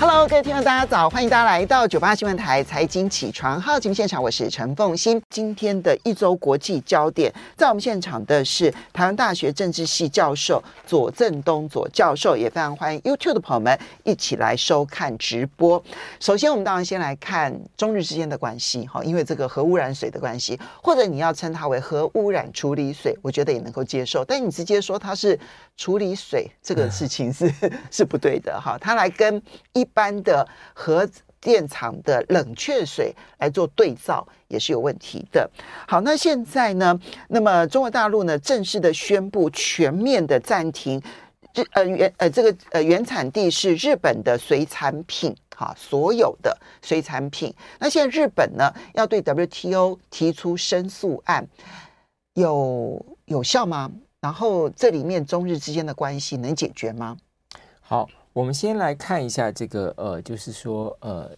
Hello，各位听众，大家早！欢迎大家来到九八新闻台财经起床号节目现场，我是陈凤欣。今天的一周国际焦点，在我们现场的是台湾大学政治系教授左正东左教授，也非常欢迎 YouTube 的朋友们一起来收看直播。首先，我们当然先来看中日之间的关系，哈，因为这个核污染水的关系，或者你要称它为核污染处理水，我觉得也能够接受。但你直接说它是处理水，这个事情是 是不对的，哈。它来跟一一般的核电厂的冷却水来做对照也是有问题的。好，那现在呢？那么中国大陆呢正式的宣布全面的暂停，这呃原呃这个呃原产地是日本的水产品，哈，所有的水产品。那现在日本呢要对 WTO 提出申诉案，有有效吗？然后这里面中日之间的关系能解决吗？好。我们先来看一下这个呃，就是说呃，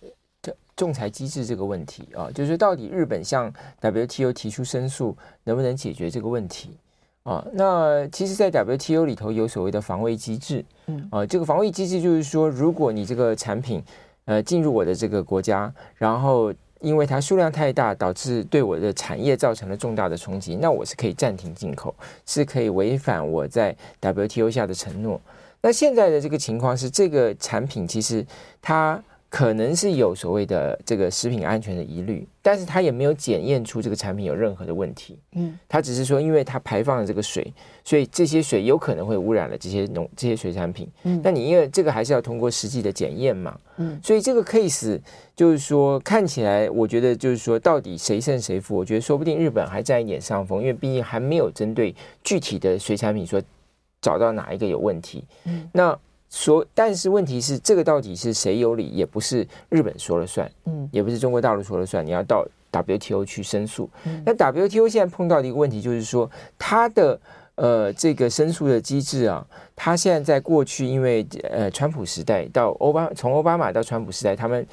这仲裁机制这个问题啊，就是说到底日本向 WTO 提出申诉能不能解决这个问题啊？那其实，在 WTO 里头有所谓的防卫机制，嗯啊，这个防卫机制就是说，如果你这个产品呃进入我的这个国家，然后因为它数量太大，导致对我的产业造成了重大的冲击，那我是可以暂停进口，是可以违反我在 WTO 下的承诺。那现在的这个情况是，这个产品其实它可能是有所谓的这个食品安全的疑虑，但是它也没有检验出这个产品有任何的问题。嗯，它只是说，因为它排放了这个水，所以这些水有可能会污染了这些农这些水产品。嗯，那你因为这个还是要通过实际的检验嘛。嗯，所以这个 case 就是说看起来，我觉得就是说到底谁胜谁负？我觉得说不定日本还占一点上风，因为毕竟还没有针对具体的水产品说。找到哪一个有问题？嗯，那说，但是问题是，这个到底是谁有理？也不是日本说了算，嗯，也不是中国大陆说了算。你要到 WTO 去申诉。嗯，那 WTO 现在碰到的一个问题就是说，它的呃这个申诉的机制啊，它现在在过去，因为呃川普时代到欧巴，从奥巴马到川普时代，他们。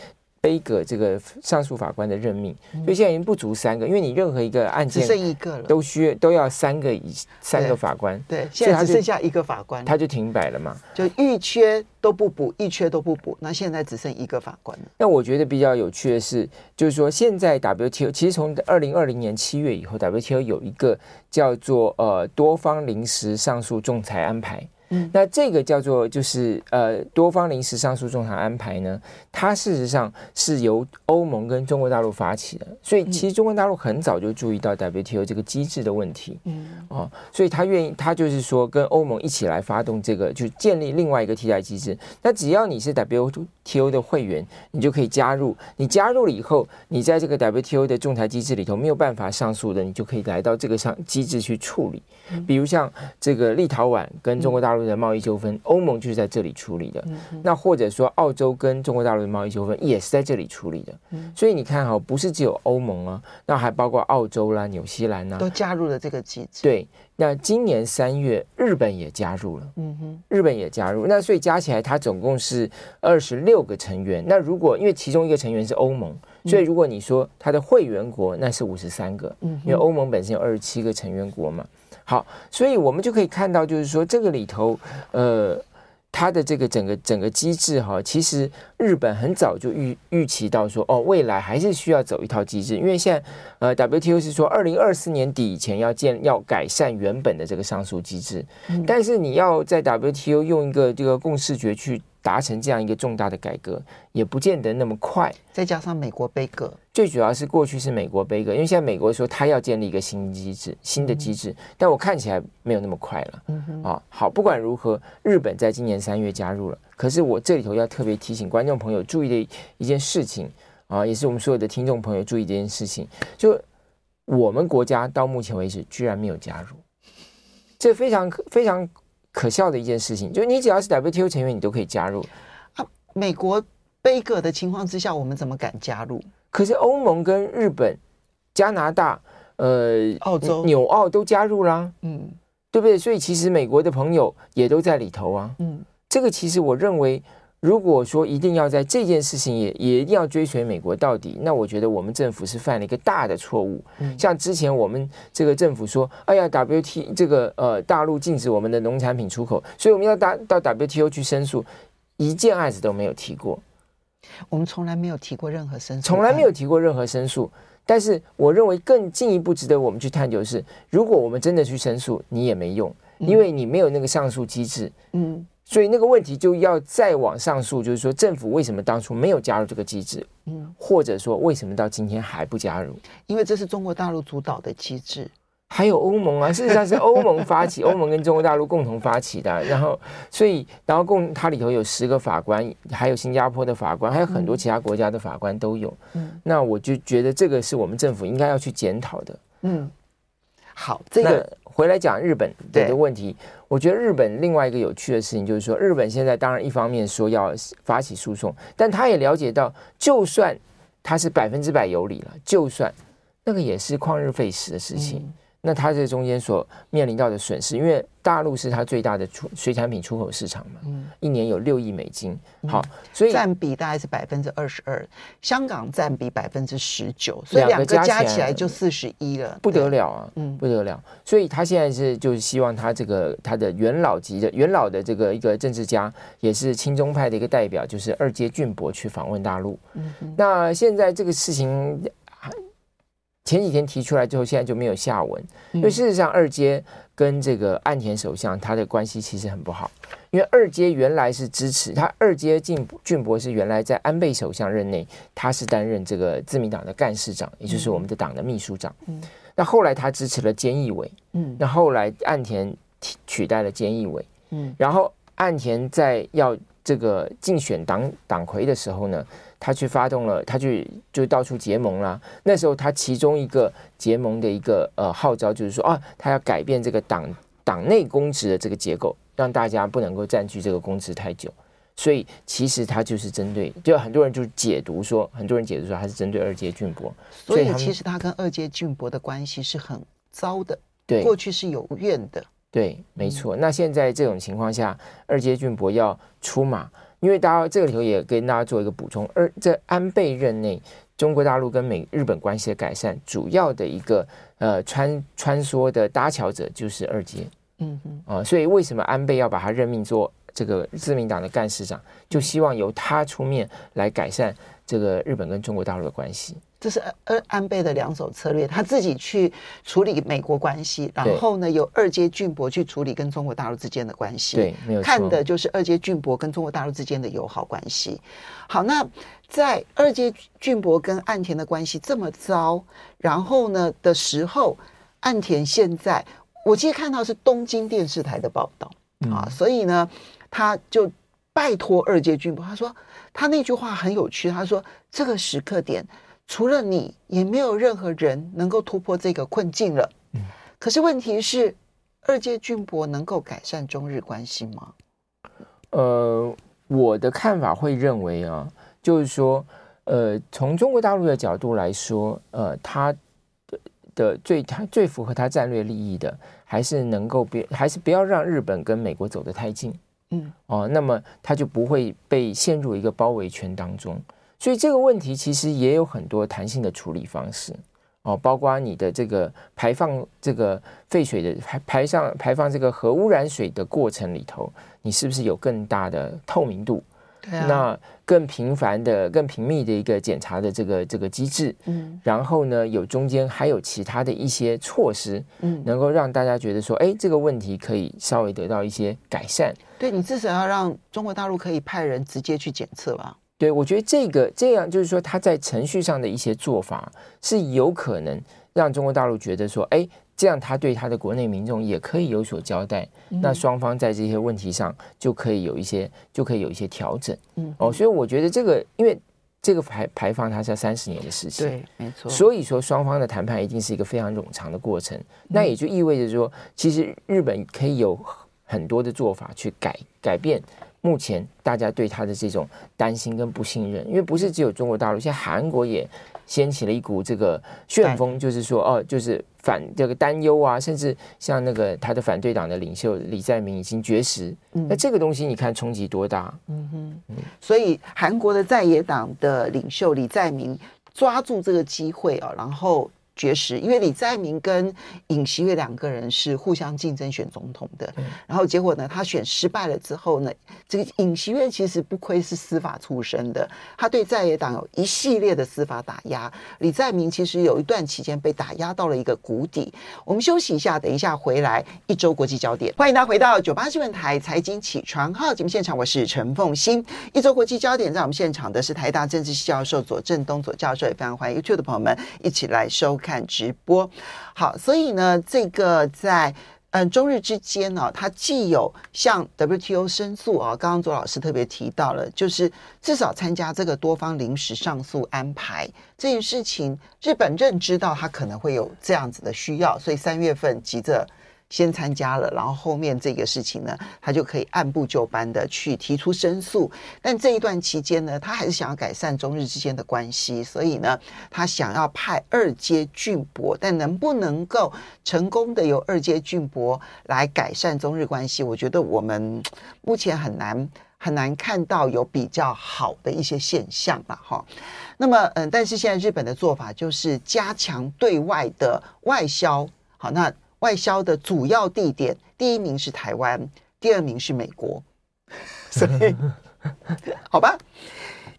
背个这个上诉法官的任命，所以现在已经不足三个，因为你任何一个案件只剩一个了，都需要都要三个以三个法官。对，现在只剩下一个法官，他就停摆了嘛，就一缺都不补，一缺都不补，那现在只剩一个法官了。那我觉得比较有趣的是，就是说现在 WTO 其实从二零二零年七月以后，WTO 有一个叫做呃多方临时上诉仲裁安排。嗯，那这个叫做就是呃多方临时上诉仲裁安排呢，它事实上是由欧盟跟中国大陆发起的，所以其实中国大陆很早就注意到 WTO 这个机制的问题，嗯，哦，所以他愿意，他就是说跟欧盟一起来发动这个，就建立另外一个替代机制。那只要你是 WTO 的会员，你就可以加入。你加入了以后，你在这个 WTO 的仲裁机制里头没有办法上诉的，你就可以来到这个上机制去处理。比如像这个立陶宛跟中国大陆的贸易纠纷，欧盟就是在这里处理的。那或者说澳洲跟中国大陆的贸易纠纷也是在这里处理的。所以你看哈，不是只有欧盟啊，那还包括澳洲啦、纽西兰呐，都加入了这个机制。对，那今年三月日本也加入了。嗯哼，日本也加入。那所以加起来它总共是二十六个成员。那如果因为其中一个成员是欧盟，所以如果你说它的会员国那是五十三个。嗯，因为欧盟本身有二十七个成员国嘛。好，所以我们就可以看到，就是说这个里头，呃，它的这个整个整个机制哈，其实日本很早就预预期到说，哦，未来还是需要走一套机制，因为现在呃，WTO 是说二零二四年底以前要建要改善原本的这个上诉机制，但是你要在 WTO 用一个这个共识决去。达成这样一个重大的改革，也不见得那么快。再加上美国杯葛，最主要是过去是美国杯葛，因为现在美国说他要建立一个新机制、新的机制，嗯、但我看起来没有那么快了。啊，好，不管如何，日本在今年三月加入了。可是我这里头要特别提醒观众朋友注意的一件事情啊，也是我们所有的听众朋友注意的一件事情，就我们国家到目前为止居然没有加入，这非常非常。可笑的一件事情，就是你只要是 WTO 成员，你都可以加入。啊，美国背锅的情况之下，我们怎么敢加入？可是欧盟跟日本、加拿大、呃、澳洲、纽澳都加入啦，嗯，对不对？所以其实美国的朋友也都在里头啊，嗯，这个其实我认为，如果说一定要在这件事情也也一定要追随美国到底，那我觉得我们政府是犯了一个大的错误。嗯、像之前我们这个政府说，哎呀，WT 这个呃大陆禁止我们的农产品出口，所以我们要到到 WTO 去申诉，一件案子都没有提过。我们从来没有提过任何申诉，从来没有提过任何申诉。但是我认为更进一步值得我们去探究的是，如果我们真的去申诉，你也没用，因为你没有那个上诉机制。嗯。所以那个问题就要再往上诉，就是说政府为什么当初没有加入这个机制？嗯，或者说为什么到今天还不加入？因为这是中国大陆主导的机制，还有欧盟啊，事实上是欧盟发起，欧盟跟中国大陆共同发起的。然后，所以然后共它里头有十个法官，还有新加坡的法官，还有很多其他国家的法官都有。嗯，那我就觉得这个是我们政府应该要去检讨的。嗯，好，这个。回来讲日本的问题，我觉得日本另外一个有趣的事情就是说，日本现在当然一方面说要发起诉讼，但他也了解到，就算他是百分之百有理了，就算那个也是旷日费时的事情。嗯那它这中间所面临到的损失，因为大陆是它最大的出水产品出口市场嘛，嗯，一年有六亿美金，好，所以占比大概是百分之二十二，香港占比百分之十九，所以两个加起来就四十一了，不得了啊，嗯，不得了。所以他现在是就是希望他这个他的元老级的元老的这个一个政治家，也是亲中派的一个代表，就是二阶俊博去访问大陆。嗯，那现在这个事情。前几天提出来之后，现在就没有下文。因为事实上，二阶跟这个岸田首相他的关系其实很不好。因为二阶原来是支持他，二阶俊俊博是原来在安倍首相任内，他是担任这个自民党的干事长，也就是我们的党的秘书长。嗯。那后来他支持了菅义伟。嗯。那后来岸田取代了菅义伟。嗯。然后岸田在要这个竞选党党魁的时候呢，他去发动了，他去就到处结盟啦。那时候他其中一个结盟的一个呃号召就是说啊，他要改变这个党党内公职的这个结构，让大家不能够占据这个公职太久。所以其实他就是针对，就很多人就解读说，很多人解读说他是针对二阶俊博。所以其实他跟二阶俊博的关系是很糟的，对，过去是有怨的。对，没错。那现在这种情况下，二阶俊博要出马。因为大家这个里头也跟大家做一个补充，而在安倍任内，中国大陆跟美日本关系的改善，主要的一个呃穿穿梭的搭桥者就是二阶，嗯嗯啊，所以为什么安倍要把他任命做这个自民党的干事长，就希望由他出面来改善这个日本跟中国大陆的关系。这是安安倍的两手策略，他自己去处理美国关系，然后呢，由二阶俊博去处理跟中国大陆之间的关系。对，没有。看的就是二阶俊博跟中国大陆之间的友好关系。好，那在二阶俊博跟岸田的关系这么糟，然后呢的时候，岸田现在我记得看到是东京电视台的报道、嗯、啊，所以呢，他就拜托二阶俊博，他说他那句话很有趣，他说这个时刻点。除了你，也没有任何人能够突破这个困境了。嗯，可是问题是，二阶俊博能够改善中日关系吗？呃，我的看法会认为啊，就是说，呃，从中国大陆的角度来说，呃，他的的最他最符合他战略利益的，还是能够别还是不要让日本跟美国走得太近。嗯，哦，那么它就不会被陷入一个包围圈当中。所以这个问题其实也有很多弹性的处理方式哦，包括你的这个排放这个废水的排排上排放这个核污染水的过程里头，你是不是有更大的透明度？对啊。那更频繁的、更频密的一个检查的这个这个机制，嗯，然后呢，有中间还有其他的一些措施，嗯，能够让大家觉得说，哎，这个问题可以稍微得到一些改善。对，你至少要让中国大陆可以派人直接去检测吧。对，我觉得这个这样就是说，他在程序上的一些做法是有可能让中国大陆觉得说，哎，这样他对他的国内民众也可以有所交代。嗯、那双方在这些问题上就可以有一些就可以有一些调整。嗯，哦，所以我觉得这个，因为这个排排放它是要三十年的事情，对，没错。所以说双方的谈判一定是一个非常冗长的过程。嗯、那也就意味着说，其实日本可以有很多的做法去改改变。目前大家对他的这种担心跟不信任，因为不是只有中国大陆，现在韩国也掀起了一股这个旋风，就是说哦，就是反这个担忧啊，甚至像那个他的反对党的领袖李在明已经绝食，那这个东西你看冲击多大？嗯哼，所以韩国的在野党的领袖李在明抓住这个机会啊，然后。绝食，因为李在明跟尹锡悦两个人是互相竞争选总统的，嗯、然后结果呢，他选失败了之后呢，这个尹锡悦其实不愧是司法出身的，他对在野党有一系列的司法打压。李在明其实有一段期间被打压到了一个谷底。我们休息一下，等一下回来一周国际焦点，欢迎大家回到九八新闻台财经起床号节目现场，我是陈凤欣。一周国际焦点在我们现场的是台大政治系教授左正东左教授，也非常欢迎 YouTube 的朋友们一起来收看。看直播，好，所以呢，这个在嗯中日之间呢、它既有向 WTO 申诉啊、刚刚左老师特别提到了，就是至少参加这个多方临时上诉安排这件事情，日本认知到它可能会有这样子的需要，所以三月份急着。先参加了，然后后面这个事情呢，他就可以按部就班的去提出申诉。但这一段期间呢，他还是想要改善中日之间的关系，所以呢，他想要派二阶俊博，但能不能够成功的由二阶俊博来改善中日关系，我觉得我们目前很难很难看到有比较好的一些现象了哈。那么，嗯，但是现在日本的做法就是加强对外的外销，好，那。外销的主要地点，第一名是台湾，第二名是美国，所以好吧。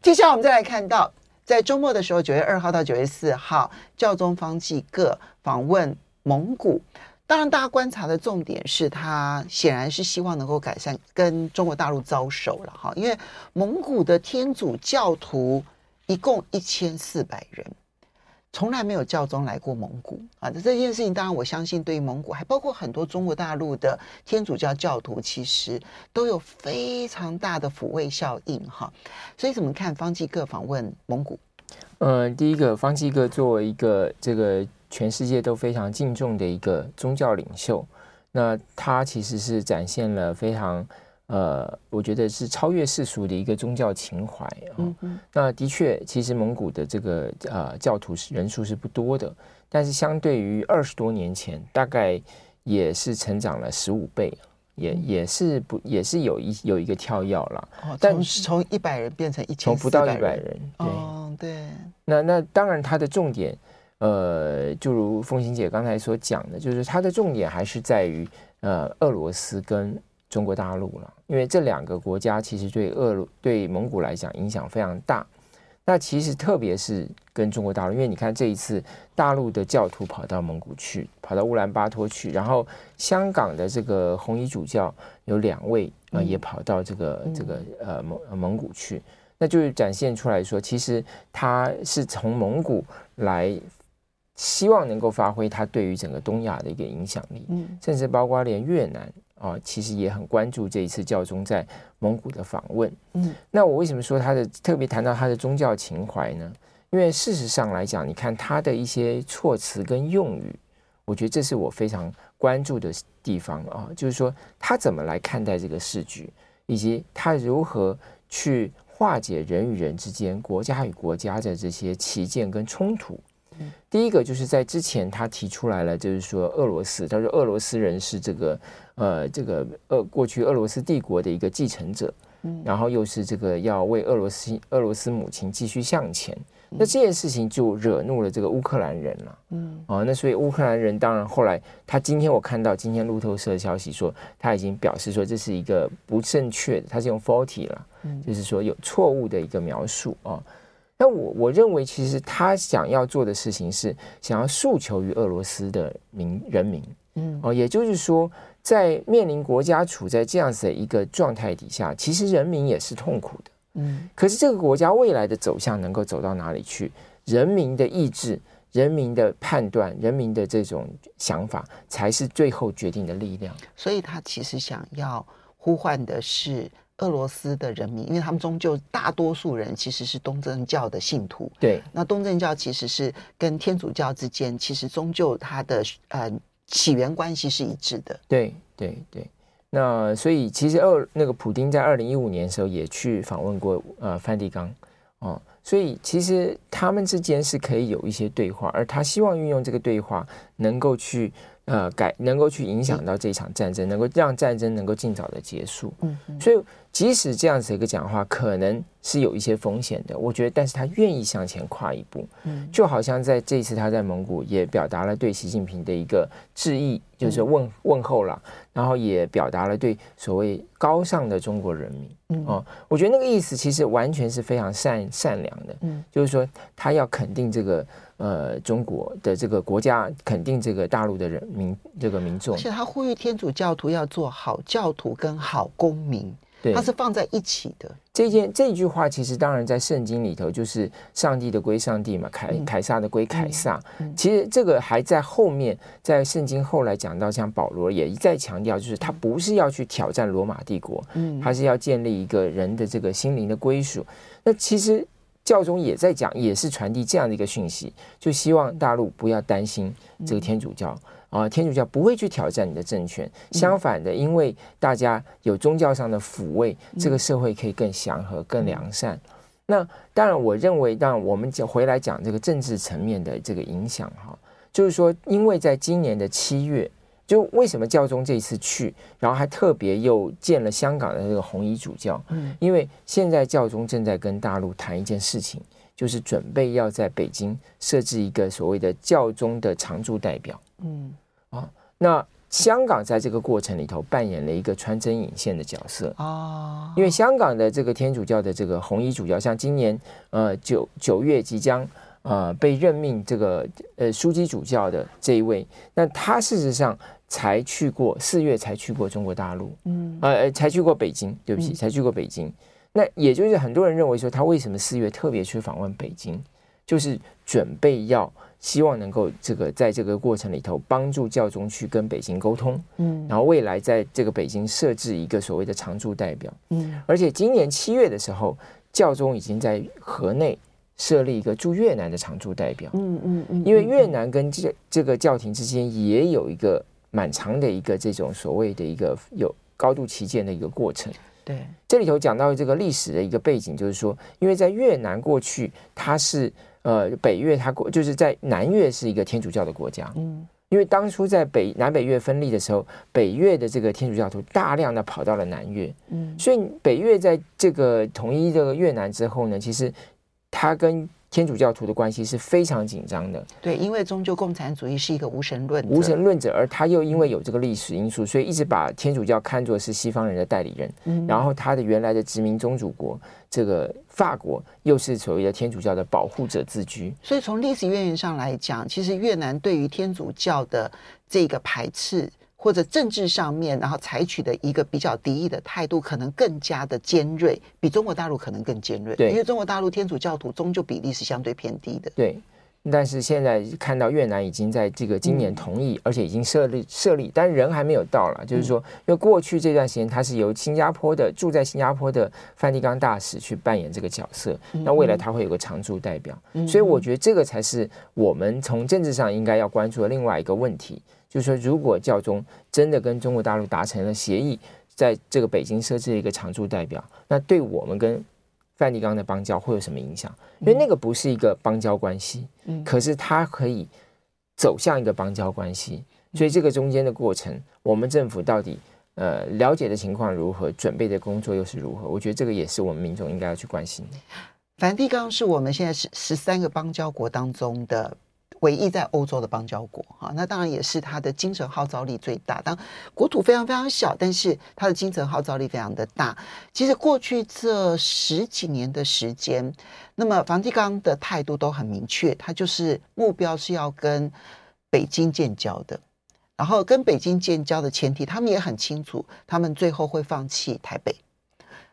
接下来我们再来看到，在周末的时候，九月二号到九月四号，教宗方济各访问蒙古。当然，大家观察的重点是他显然是希望能够改善跟中国大陆交手了哈，因为蒙古的天主教徒一共一千四百人。从来没有教宗来过蒙古啊！这件事情，当然我相信，对于蒙古，还包括很多中国大陆的天主教教徒，其实都有非常大的抚慰效应哈。所以，怎么看方济各访问蒙古？呃，第一个，方济各作为一个这个全世界都非常敬重的一个宗教领袖，那他其实是展现了非常。呃，我觉得是超越世俗的一个宗教情怀啊。那的确，其实蒙古的这个呃教徒是人数是不多的，但是相对于二十多年前，大概也是成长了十五倍，也也是不也是有一有一个跳跃了。哦，但是从一百人变成一千，从不到一百人。对，哦，对。那那当然，它的重点，呃，就如凤琴姐刚才所讲的，就是它的重点还是在于呃俄罗斯跟。中国大陆了，因为这两个国家其实对俄对蒙古来讲影响非常大。那其实特别是跟中国大陆，因为你看这一次大陆的教徒跑到蒙古去，跑到乌兰巴托去，然后香港的这个红衣主教有两位啊、呃，也跑到这个这个呃蒙蒙古去，那就是展现出来说，其实他是从蒙古来，希望能够发挥他对于整个东亚的一个影响力，甚至包括连越南。啊、哦，其实也很关注这一次教宗在蒙古的访问。嗯，那我为什么说他的特别谈到他的宗教情怀呢？因为事实上来讲，你看他的一些措辞跟用语，我觉得这是我非常关注的地方啊。就是说他怎么来看待这个时局，以及他如何去化解人与人之间、国家与国家的这些旗舰跟冲突。第一个就是在之前他提出来了，就是说俄罗斯，他说俄罗斯人是这个。呃，这个呃过去俄罗斯帝国的一个继承者，嗯，然后又是这个要为俄罗斯俄罗斯母亲继续向前，那这件事情就惹怒了这个乌克兰人了，嗯，啊，那所以乌克兰人当然后来他今天我看到今天路透社的消息说他已经表示说这是一个不正确的，他是用 faulty 了，嗯，就是说有错误的一个描述啊。那我我认为其实他想要做的事情是想要诉求于俄罗斯的民人民，嗯，哦，也就是说。在面临国家处在这样子的一个状态底下，其实人民也是痛苦的。嗯，可是这个国家未来的走向能够走到哪里去？人民的意志、人民的判断、人民的这种想法，才是最后决定的力量。所以他其实想要呼唤的是俄罗斯的人民，因为他们终究大多数人其实是东正教的信徒。对，那东正教其实是跟天主教之间，其实终究它的呃。起源关系是一致的，对对对，那所以其实二那个普丁在二零一五年的时候也去访问过呃梵蒂冈哦，所以其实他们之间是可以有一些对话，而他希望运用这个对话能够去。呃，改能够去影响到这场战争，能够让战争能够尽早的结束。嗯，所以即使这样子一个讲话，可能是有一些风险的。我觉得，但是他愿意向前跨一步。嗯，就好像在这一次他在蒙古也表达了对习近平的一个致意，就是问问候了，然后也表达了对所谓高尚的中国人民。嗯，哦，我觉得那个意思其实完全是非常善善良的。嗯，就是说他要肯定这个。呃，中国的这个国家肯定这个大陆的人民，这个民众，而且他呼吁天主教徒要做好教徒跟好公民，对，他是放在一起的。这件这句话其实当然在圣经里头就是上帝的归上帝嘛，凯凯撒的归凯撒。其实这个还在后面，在圣经后来讲到，像保罗也一再强调，就是他不是要去挑战罗马帝国，嗯，他是要建立一个人的这个心灵的归属。那其实。教宗也在讲，也是传递这样的一个讯息，就希望大陆不要担心这个天主教啊，天主教不会去挑战你的政权，相反的，因为大家有宗教上的抚慰，这个社会可以更祥和、更良善。那当然，我认为，当然我们讲回来讲这个政治层面的这个影响哈，就是说，因为在今年的七月。就为什么教宗这一次去，然后还特别又见了香港的这个红衣主教？嗯，因为现在教宗正在跟大陆谈一件事情，就是准备要在北京设置一个所谓的教宗的常驻代表。嗯，啊，那香港在这个过程里头扮演了一个穿针引线的角色啊，因为香港的这个天主教的这个红衣主教，像今年呃九九月即将。呃，被任命这个呃枢机主教的这一位，那他事实上才去过四月才去过中国大陆，嗯，呃，才去过北京，对不起，才去过北京。那也就是很多人认为说，他为什么四月特别去访问北京，就是准备要希望能够这个在这个过程里头帮助教宗去跟北京沟通，嗯，然后未来在这个北京设置一个所谓的常驻代表，嗯，而且今年七月的时候，教宗已经在河内。设立一个驻越南的常驻代表，嗯嗯嗯，因为越南跟这这个教廷之间也有一个蛮长的一个这种所谓的一个有高度旗舰的一个过程。对，这里头讲到这个历史的一个背景，就是说，因为在越南过去，它是呃北越，它过就是在南越是一个天主教的国家，嗯，因为当初在北南北越分立的时候，北越的这个天主教徒大量的跑到了南越，嗯，所以北越在这个统一这个越南之后呢，其实。它跟天主教徒的关系是非常紧张的。对，因为终究共产主义是一个无神论，无神论者，而他又因为有这个历史因素，所以一直把天主教看作是西方人的代理人。嗯，然后他的原来的殖民宗主国这个法国又是所谓的天主教的保护者自居。所以从历史渊源上来讲，其实越南对于天主教的这个排斥。或者政治上面，然后采取的一个比较敌意的态度，可能更加的尖锐，比中国大陆可能更尖锐。对，因为中国大陆天主教徒终究比例是相对偏低的。对，但是现在看到越南已经在这个今年同意，嗯、而且已经设立设立，但人还没有到了。就是说，因为过去这段时间他是由新加坡的住在新加坡的梵蒂冈大使去扮演这个角色，那未来他会有个常驻代表，嗯、所以我觉得这个才是我们从政治上应该要关注的另外一个问题。就是说，如果教宗真的跟中国大陆达成了协议，在这个北京设置一个常驻代表，那对我们跟梵蒂冈的邦交会有什么影响？因为那个不是一个邦交关系，嗯，可是它可以走向一个邦交关系。所以这个中间的过程，我们政府到底呃了解的情况如何，准备的工作又是如何？我觉得这个也是我们民众应该要去关心的。梵蒂冈是我们现在十十三个邦交国当中的。唯一在欧洲的邦交国，哈，那当然也是它的精神号召力最大。当国土非常非常小，但是它的精神号召力非常的大。其实过去这十几年的时间，那么梵蒂冈的态度都很明确，它就是目标是要跟北京建交的。然后跟北京建交的前提，他们也很清楚，他们最后会放弃台北。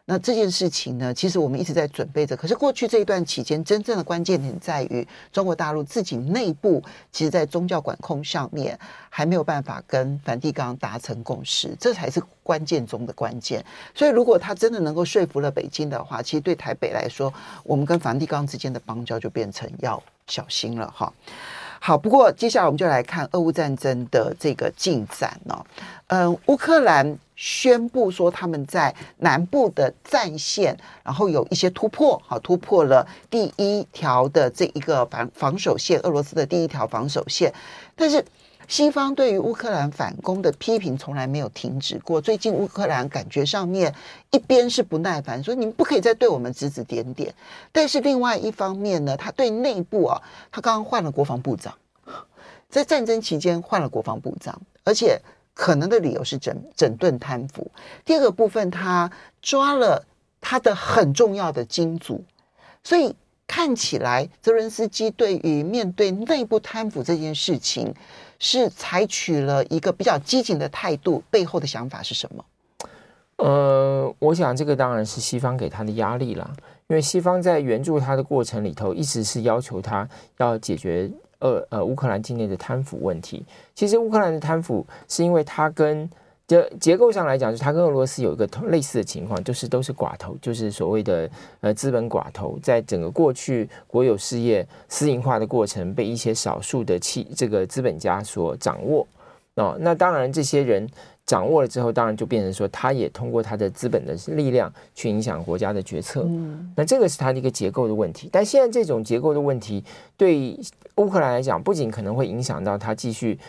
那这件事情呢，其实我们一直在准备着。可是过去这一段期间，真正的关键点在于中国大陆自己内部，其实，在宗教管控上面还没有办法跟梵蒂冈达成共识，这才是关键中的关键。所以，如果他真的能够说服了北京的话，其实对台北来说，我们跟梵蒂冈之间的邦交就变成要小心了哈。好，不过接下来我们就来看俄乌战争的这个进展哦。嗯，乌克兰宣布说他们在南部的战线，然后有一些突破，好，突破了第一条的这一个防防守线，俄罗斯的第一条防守线，但是。西方对于乌克兰反攻的批评从来没有停止过。最近乌克兰感觉上面一边是不耐烦，说你们不可以再对我们指指点点，但是另外一方面呢，他对内部啊，他刚刚换了国防部长，在战争期间换了国防部长，而且可能的理由是整整顿贪腐。第二个部分，他抓了他的很重要的金主，所以看起来泽伦斯基对于面对内部贪腐这件事情。是采取了一个比较激进的态度，背后的想法是什么？呃，我想这个当然是西方给他的压力啦，因为西方在援助他的过程里头，一直是要求他要解决呃呃乌克兰境内的贪腐问题。其实乌克兰的贪腐是因为他跟就结构上来讲，就是它跟俄罗斯有一个类似的情况，就是都是寡头，就是所谓的呃资本寡头，在整个过去国有事业私营化的过程，被一些少数的企这个资本家所掌握。哦，那当然这些人掌握了之后，当然就变成说，他也通过他的资本的力量去影响国家的决策。嗯，那这个是他的一个结构的问题。但现在这种结构的问题，对乌克兰来讲，不仅可能会影响到他继续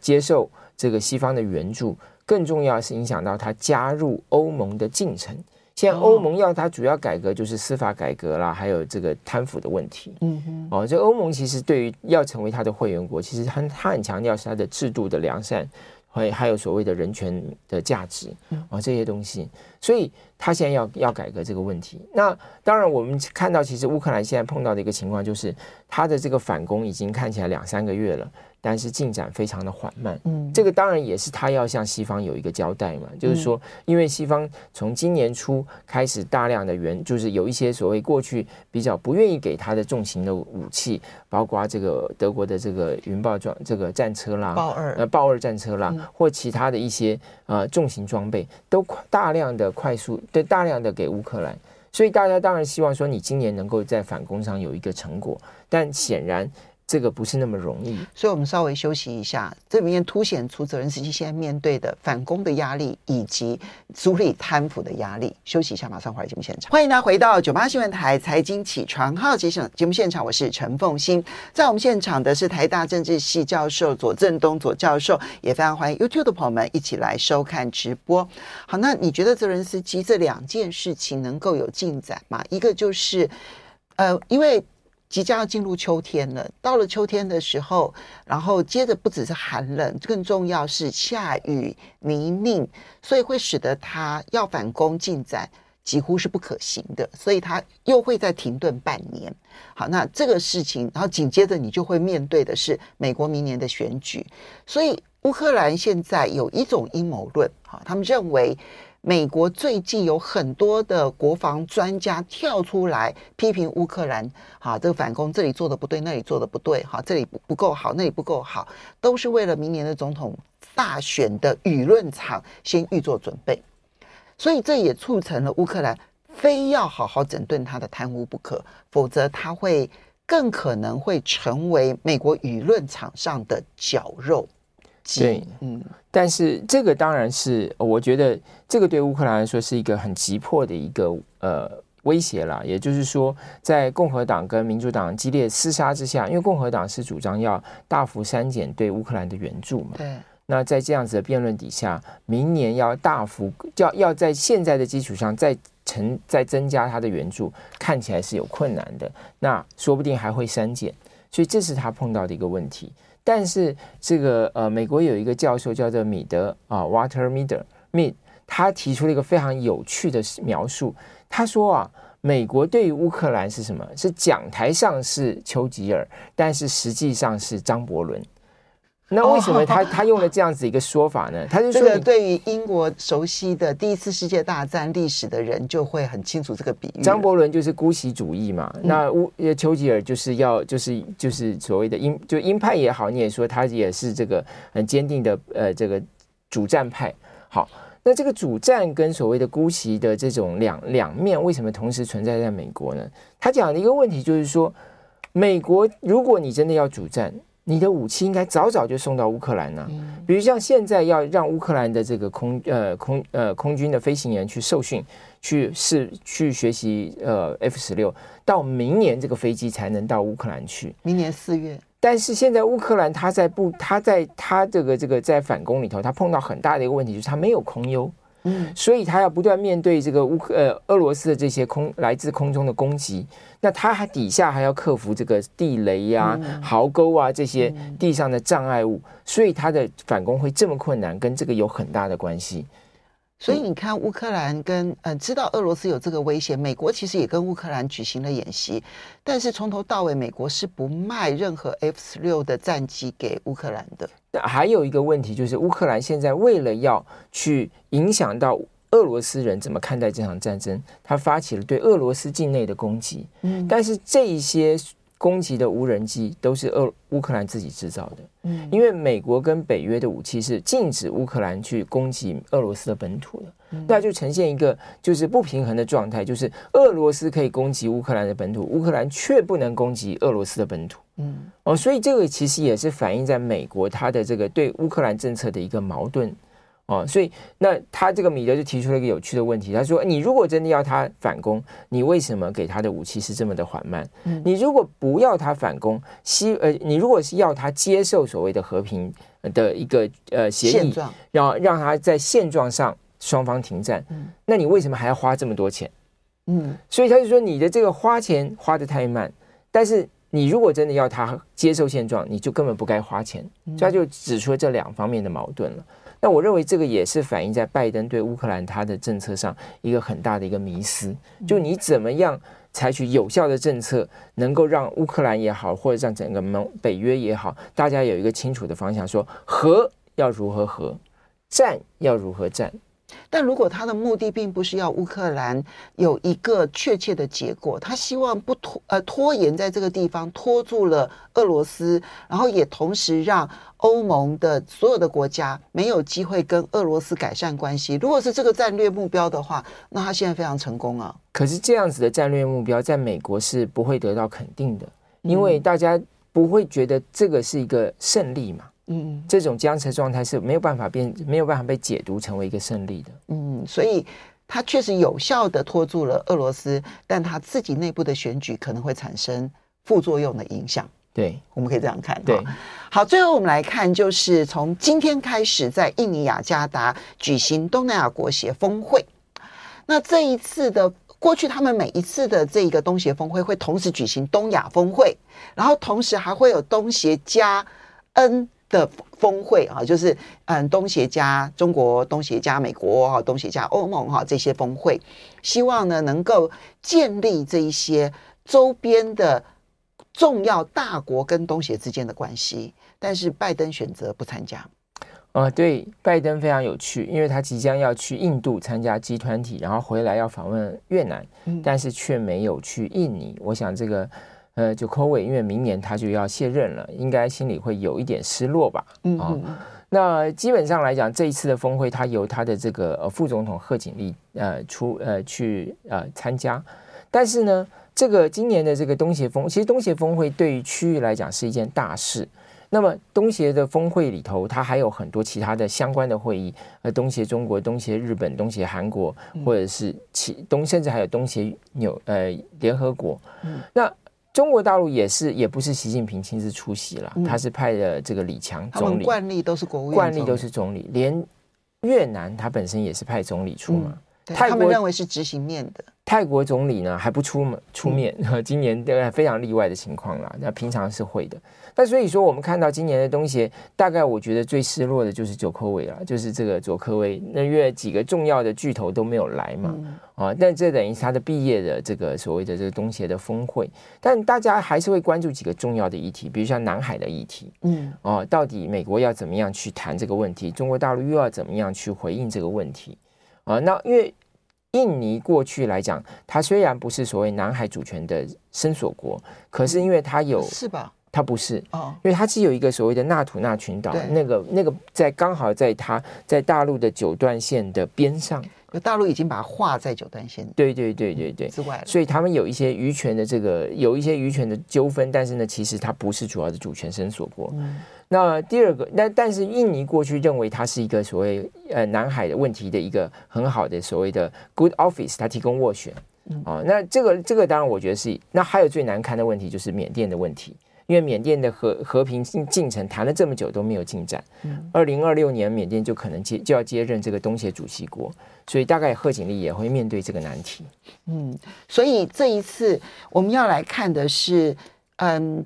接受这个西方的援助。更重要是影响到他加入欧盟的进程。现在欧盟要他主要改革就是司法改革啦，还有这个贪腐的问题。嗯哼，哦，这欧盟其实对于要成为他的会员国，其实他他很强调是他的制度的良善，还还有所谓的人权的价值啊这些东西。所以他现在要要改革这个问题。那当然，我们看到其实乌克兰现在碰到的一个情况就是，他的这个反攻已经看起来两三个月了。但是进展非常的缓慢，嗯，这个当然也是他要向西方有一个交代嘛，就是说，因为西方从今年初开始大量的援，就是有一些所谓过去比较不愿意给他的重型的武器，包括这个德国的这个云豹装这个战车啦，豹二呃豹二战车啦，或其他的一些呃重型装备，都大量的快速对大量的给乌克兰，所以大家当然希望说你今年能够在反攻上有一个成果，但显然。这个不是那么容易，所以我们稍微休息一下。这里面凸显出泽伦斯基现在面对的反攻的压力，以及处理贪腐的压力。休息一下，马上回来节目现场。欢迎大家回到九八新闻台财经起床号节省节目现场，我是陈凤欣。在我们现场的是台大政治系教授左正东左教授，也非常欢迎 YouTube 的朋友们一起来收看直播。好，那你觉得泽伦斯基这两件事情能够有进展吗？一个就是，呃，因为。即将要进入秋天了，到了秋天的时候，然后接着不只是寒冷，更重要是下雨泥泞，所以会使得他要反攻进展几乎是不可行的，所以他又会再停顿半年。好，那这个事情，然后紧接着你就会面对的是美国明年的选举，所以乌克兰现在有一种阴谋论，好，他们认为。美国最近有很多的国防专家跳出来批评乌克兰，哈，这个反攻这里做的不对，那里做的不对，哈，这里不不够好，那里不够好，都是为了明年的总统大选的舆论场先预做准备，所以这也促成了乌克兰非要好好整顿他的贪污不可，否则他会更可能会成为美国舆论场上的绞肉。对，嗯，但是这个当然是，我觉得这个对乌克兰来说是一个很急迫的一个呃威胁啦。也就是说，在共和党跟民主党激烈厮杀之下，因为共和党是主张要大幅删减对乌克兰的援助嘛，对。那在这样子的辩论底下，明年要大幅要要在现在的基础上再成再增加他的援助，看起来是有困难的。那说不定还会删减，所以这是他碰到的一个问题。但是这个呃，美国有一个教授叫做米德啊，Walter Mead，他提出了一个非常有趣的描述。他说啊，美国对于乌克兰是什么？是讲台上是丘吉尔，但是实际上是张伯伦。那为什么他 他用了这样子一个说法呢？他就说，这个对于英国熟悉的第一次世界大战历史的人就会很清楚这个比喻。张伯伦就是姑息主义嘛，那乌丘吉尔就是要就是就是所谓的鹰就鹰派也好，你也说他也是这个很坚定的呃这个主战派。好，那这个主战跟所谓的姑息的这种两两面为什么同时存在在美国呢？他讲的一个问题就是说，美国如果你真的要主战。你的武器应该早早就送到乌克兰呢、啊。比如像现在要让乌克兰的这个空呃空呃空军的飞行员去受训，去试去学习呃 F 十六，到明年这个飞机才能到乌克兰去。明年四月。但是现在乌克兰他在不他在他这个这个在反攻里头，他碰到很大的一个问题，就是他没有空优。嗯，所以他要不断面对这个乌克呃俄罗斯的这些空来自空中的攻击，那他还底下还要克服这个地雷呀、啊、壕沟啊这些地上的障碍物，所以他的反攻会这么困难，跟这个有很大的关系。所以你看，乌克兰跟呃知道俄罗斯有这个威胁，美国其实也跟乌克兰举行了演习，但是从头到尾，美国是不卖任何 F 十六的战机给乌克兰的。那还有一个问题就是，乌克兰现在为了要去影响到俄罗斯人怎么看待这场战争，他发起了对俄罗斯境内的攻击。嗯，但是这一些。攻击的无人机都是俄乌克兰自己制造的，嗯，因为美国跟北约的武器是禁止乌克兰去攻击俄罗斯的本土的，嗯，那就呈现一个就是不平衡的状态，就是俄罗斯可以攻击乌克兰的本土，乌克兰却不能攻击俄罗斯的本土，嗯，哦，所以这个其实也是反映在美国它的这个对乌克兰政策的一个矛盾。哦，所以那他这个米德就提出了一个有趣的问题，他说：“你如果真的要他反攻，你为什么给他的武器是这么的缓慢？你如果不要他反攻，希呃，你如果是要他接受所谓的和平的一个呃协议，让让他在现状上双方停战，那你为什么还要花这么多钱？嗯，所以他就说你的这个花钱花的太慢，但是你如果真的要他接受现状，你就根本不该花钱，所以他就指出了这两方面的矛盾了。”那我认为这个也是反映在拜登对乌克兰他的政策上一个很大的一个迷思，就你怎么样采取有效的政策，能够让乌克兰也好，或者让整个盟北约也好，大家有一个清楚的方向，说和要如何和，战要如何战。但如果他的目的并不是要乌克兰有一个确切的结果，他希望不拖呃拖延在这个地方拖住了俄罗斯，然后也同时让欧盟的所有的国家没有机会跟俄罗斯改善关系。如果是这个战略目标的话，那他现在非常成功啊。可是这样子的战略目标在美国是不会得到肯定的，因为大家不会觉得这个是一个胜利嘛。嗯，这种僵持状态是没有办法变，没有办法被解读成为一个胜利的。嗯，所以他确实有效的拖住了俄罗斯，但他自己内部的选举可能会产生副作用的影响。对，我们可以这样看。对，好，最后我们来看，就是从今天开始，在印尼雅加达举行东南亚国协峰会。那这一次的过去，他们每一次的这个东协峰会会同时举行东亚峰会，然后同时还会有东协加 N。的峰会啊，就是嗯，东协加中国、东协加美国哈、东协加欧盟哈这些峰会，希望呢能够建立这一些周边的重要大国跟东协之间的关系。但是拜登选择不参加。呃，对，拜登非常有趣，因为他即将要去印度参加集团体然后回来要访问越南，但是却没有去印尼。我想这个。呃，就科伟，因为明年他就要卸任了，应该心里会有一点失落吧？嗯，嗯，那基本上来讲，这一次的峰会，他由他的这个呃副总统贺锦丽呃出呃去呃参加。但是呢，这个今年的这个东协峰，其实东协峰会对于区域来讲是一件大事。那么东协的峰会里头，它还有很多其他的相关的会议，呃，东协中国、东协日本、东协韩国，或者是其东，甚至还有东协纽呃联合国。嗯，那。中国大陆也是，也不是习近平亲自出席了，嗯、他是派的这个李强总理。惯例都是国务院，惯例都是总理。连越南他本身也是派总理出嘛。嗯、他们认为是执行面的。泰国总理呢还不出出面，嗯、今年的非常例外的情况啦。那平常是会的。那所以说，我们看到今年的东协，大概我觉得最失落的就是佐科维了，就是这个佐科维。那因为几个重要的巨头都没有来嘛，嗯、啊，但这等于是他的毕业的这个所谓的这个东协的峰会。但大家还是会关注几个重要的议题，比如像南海的议题，嗯，啊，到底美国要怎么样去谈这个问题？中国大陆又要怎么样去回应这个问题？啊，那因为。印尼过去来讲，它虽然不是所谓南海主权的伸索国，可是因为它有，是吧？它不是哦，因为它是有一个所谓的纳土纳群岛，那个那个在刚好在它在大陆的九段线的边上，大陆已经把它划在九段线对对对对对之外了，所以他们有一些渔权的这个有一些渔权的纠纷，但是呢，其实它不是主要的主权伸索国。嗯、那第二个，那但是印尼过去认为它是一个所谓呃南海的问题的一个很好的所谓的 good office，它提供斡旋。嗯、哦，那这个这个当然我觉得是，那还有最难堪的问题就是缅甸的问题。因为缅甸的和和平进进程谈了这么久都没有进展，二零二六年缅甸就可能接就要接任这个东协主席国，所以大概贺锦丽也会面对这个难题。嗯，所以这一次我们要来看的是，嗯，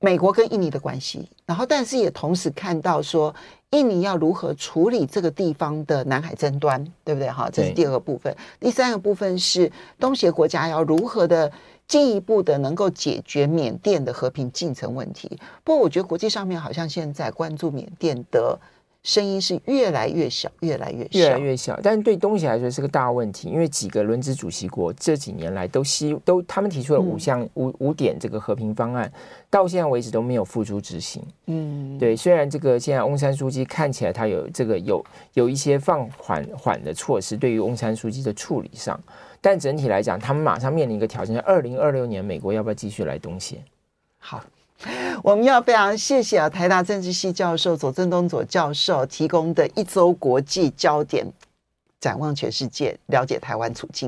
美国跟印尼的关系，然后但是也同时看到说，印尼要如何处理这个地方的南海争端，对不对？哈，这是第二个部分。第三个部分是东协国家要如何的。进一步的能够解决缅甸的和平进程问题。不过，我觉得国际上面好像现在关注缅甸的声音是越来越小，越来越小，越来越小。但是对东西来说是个大问题，因为几个轮值主席国这几年来都希都他们提出了五项、嗯、五五点这个和平方案，到现在为止都没有付诸执行。嗯，对。虽然这个现在翁山书记看起来他有这个有有一些放缓缓的措施，对于翁山书记的处理上。但整体来讲，他们马上面临一个挑战：二零二六年，美国要不要继续来东线？好，我们要非常谢谢啊，台大政治系教授左正东左教授提供的一周国际焦点，展望全世界，了解台湾处境。